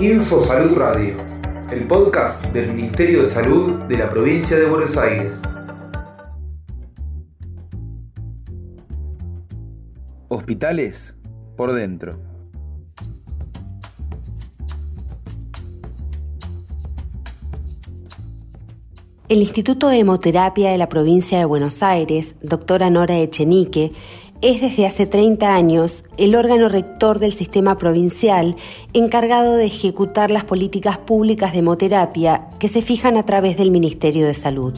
Info Salud Radio, el podcast del Ministerio de Salud de la provincia de Buenos Aires. Hospitales por dentro. El Instituto de Hemoterapia de la provincia de Buenos Aires, doctora Nora Echenique, es desde hace 30 años el órgano rector del sistema provincial encargado de ejecutar las políticas públicas de hemoterapia que se fijan a través del Ministerio de Salud.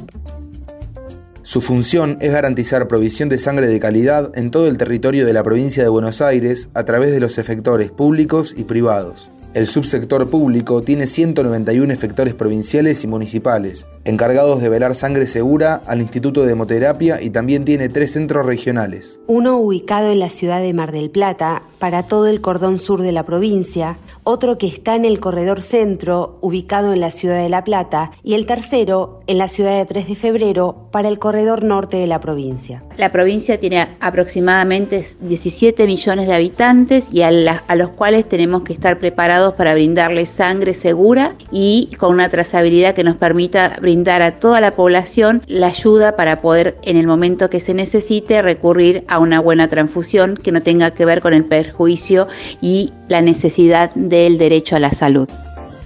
Su función es garantizar provisión de sangre de calidad en todo el territorio de la provincia de Buenos Aires a través de los efectores públicos y privados. El subsector público tiene 191 efectores provinciales y municipales, encargados de velar sangre segura al Instituto de Hemoterapia y también tiene tres centros regionales. Uno ubicado en la ciudad de Mar del Plata, para todo el cordón sur de la provincia, otro que está en el corredor centro, ubicado en la ciudad de La Plata, y el tercero en la ciudad de 3 de febrero, para el corredor norte de la provincia. La provincia tiene aproximadamente 17 millones de habitantes y a, los cuales tenemos que estar preparados para brindarles sangre segura y con una trazabilidad que nos permita brindar a toda la población la ayuda para poder en el momento que se necesite recurrir a una buena transfusión que no tenga que ver con el perjuicio y la necesidad del derecho a la salud.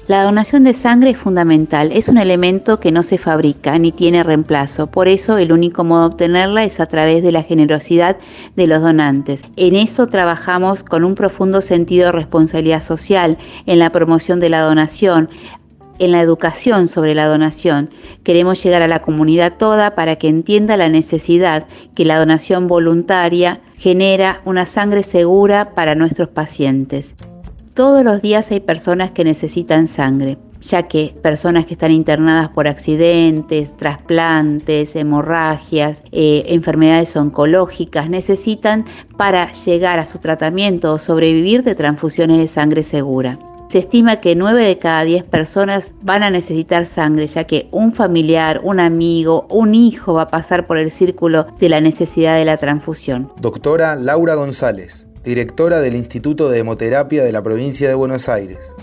La donación de sangre es fundamental, es un elemento que no se fabrica ni tiene reemplazo, por eso el único modo de obtenerla es a través de la generosidad de los donantes. En eso trabajamos con un profundo sentido de responsabilidad social, en la promoción de la donación, en la educación sobre la donación. Queremos llegar a la comunidad toda para que entienda la necesidad que la donación voluntaria genera una sangre segura para nuestros pacientes. Todos los días hay personas que necesitan sangre, ya que personas que están internadas por accidentes, trasplantes, hemorragias, eh, enfermedades oncológicas, necesitan para llegar a su tratamiento o sobrevivir de transfusiones de sangre segura. Se estima que 9 de cada 10 personas van a necesitar sangre, ya que un familiar, un amigo, un hijo va a pasar por el círculo de la necesidad de la transfusión. Doctora Laura González directora del Instituto de Hemoterapia de la provincia de Buenos Aires.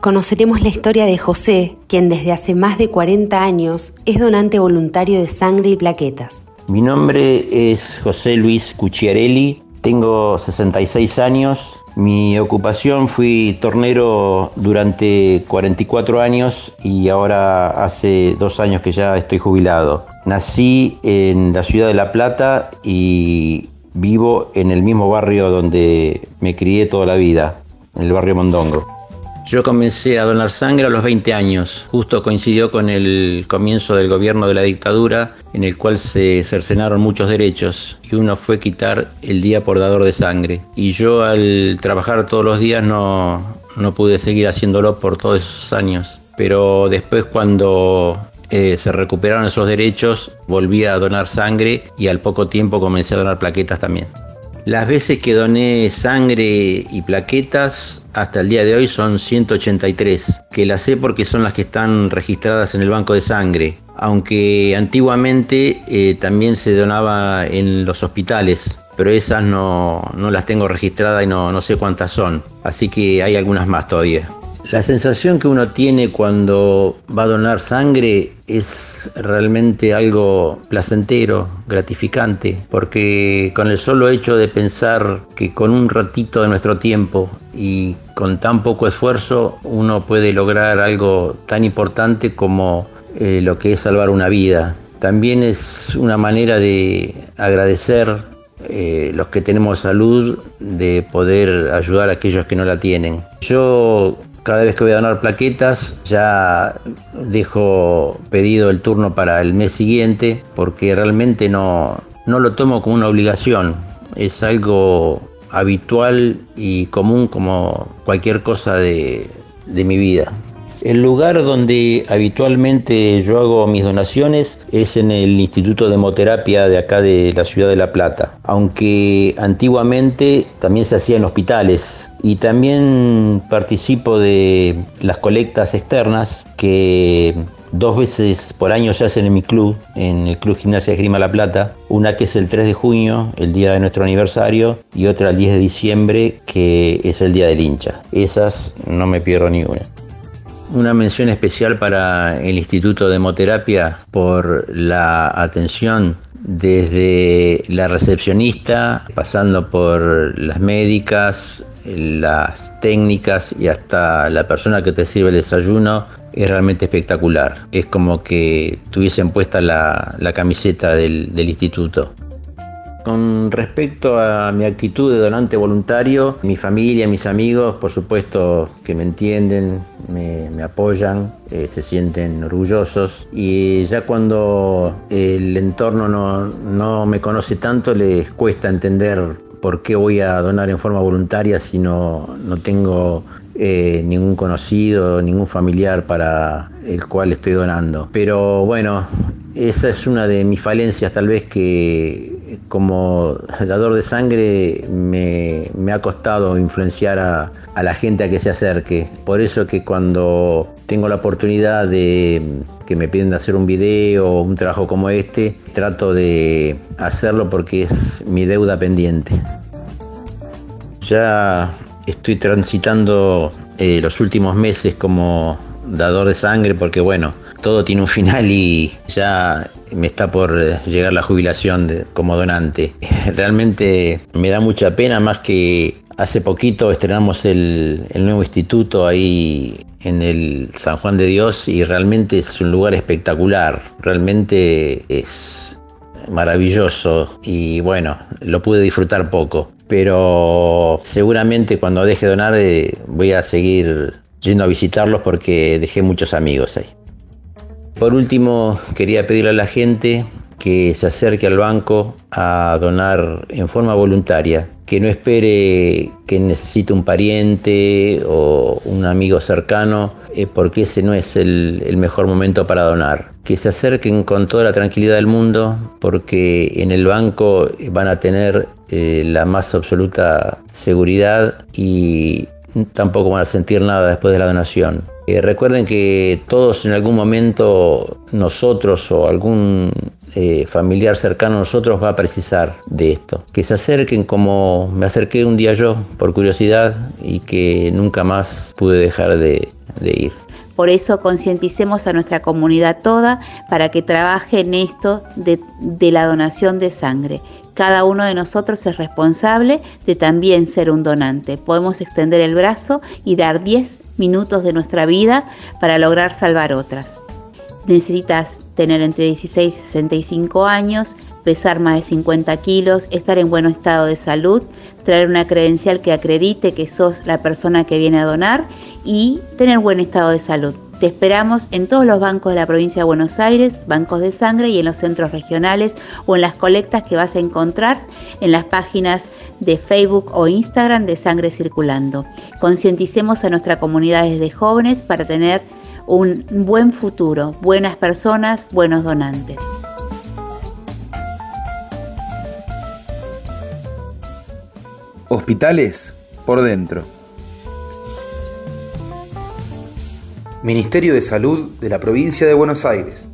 Conoceremos la historia de José, quien desde hace más de 40 años es donante voluntario de sangre y plaquetas. Mi nombre es José Luis Cucciarelli, tengo 66 años, mi ocupación fui tornero durante 44 años y ahora hace dos años que ya estoy jubilado. Nací en la ciudad de La Plata y Vivo en el mismo barrio donde me crié toda la vida, en el barrio Mondongo. Yo comencé a donar sangre a los 20 años, justo coincidió con el comienzo del gobierno de la dictadura, en el cual se cercenaron muchos derechos, y uno fue quitar el día por dador de sangre. Y yo al trabajar todos los días no, no pude seguir haciéndolo por todos esos años. Pero después cuando eh, se recuperaron esos derechos, volví a donar sangre y al poco tiempo comencé a donar plaquetas también. Las veces que doné sangre y plaquetas hasta el día de hoy son 183, que las sé porque son las que están registradas en el banco de sangre, aunque antiguamente eh, también se donaba en los hospitales, pero esas no, las tengo registradas y no, no sé cuántas son, así que hay algunas más todavía. La sensación que uno tiene cuando va a donar sangre es realmente algo placentero, gratificante, porque con el solo hecho de pensar que con un ratito de nuestro tiempo y con tan poco esfuerzo uno puede lograr algo tan importante como eh, lo que es salvar una vida. También es una manera de agradecer eh, los que tenemos salud de poder ayudar a aquellos que no la tienen. Yo cada vez que voy a donar plaquetas ya dejo pedido el turno para el mes siguiente porque realmente no, no lo tomo como una obligación. Es algo habitual y común como cualquier cosa de, de mi vida. El lugar donde habitualmente yo hago mis donaciones es en el Instituto de Hemoterapia de acá de la ciudad de La Plata, aunque antiguamente también se hacía en hospitales y también participo de las colectas externas que Dos veces por año se hacen en mi club, en el Club Gimnasia Grima La Plata. Una que es el 3 de junio, el día de nuestro aniversario, y otra el 10 de diciembre, que es el día del hincha. Esas no me pierdo ni una. Una mención especial para el Instituto de Hemoterapia por la atención desde la recepcionista, pasando por las médicas, las técnicas y hasta la persona que te sirve el desayuno, es realmente espectacular. Es como que tuviesen puesta la, camiseta del, instituto. Con respecto a mi actitud de donante voluntario, mi familia, mis amigos, por supuesto que me entienden, me, apoyan, eh, se sienten orgullosos y ya cuando el entorno no, no me conoce tanto les cuesta entender por qué voy a donar en forma voluntaria si no, no tengo eh, ningún conocido, ningún familiar para el cual estoy donando. Pero bueno, esa es una de mis falencias tal vez que como dador de sangre me, ha costado influenciar a, a, la gente a que se acerque. Por eso que cuando tengo la oportunidad de que me piden hacer un video o un trabajo como este, trato de hacerlo porque es mi deuda pendiente. Ya estoy transitando eh, los últimos meses como dador de sangre porque bueno, todo tiene un final y ya me está por eh, llegar la jubilación como donante. Realmente me da mucha pena más que hace poquito estrenamos el, nuevo instituto ahí en el San Juan de Dios y realmente es un lugar espectacular, realmente es maravilloso y bueno, lo pude disfrutar poco pero seguramente cuando deje de donar eh, voy a seguir yendo a visitarlos porque dejé muchos amigos ahí. Por último, quería pedirle a la gente que se acerque al banco a donar en forma voluntaria, que no espere que necesite un pariente o un amigo cercano, eh, porque ese no es el, mejor momento para donar. Que se acerquen con toda la tranquilidad del mundo, porque en el banco van a tener eh, la más absoluta seguridad y tampoco van a sentir nada después de la donación. Eh, recuerden que todos en algún momento nosotros o algún eh, familiar cercano a nosotros va a precisar de esto. Que se acerquen como me acerqué un día yo por curiosidad y que nunca más pude dejar de, ir. Por eso concienticemos a nuestra comunidad toda para que trabaje en esto de, de la donación de sangre. Cada uno de nosotros es responsable de también ser un donante. Podemos extender el brazo y dar 10 minutos de nuestra vida para lograr salvar otras. Necesitas tener entre 16 y 65 años, pesar más de 50 kilos, estar en buen estado de salud, traer una credencial que acredite que sos la persona que viene a donar y tener buen estado de salud. Te esperamos en todos los bancos de la provincia de Buenos Aires, bancos de sangre y en los centros regionales o en las colectas que vas a encontrar en las páginas de Facebook o Instagram de Sangre Circulando. Concienticemos a nuestra comunidad de jóvenes para tener un buen futuro, buenas personas, buenos donantes. Hospitales por dentro. Ministerio de Salud de la Provincia de Buenos Aires.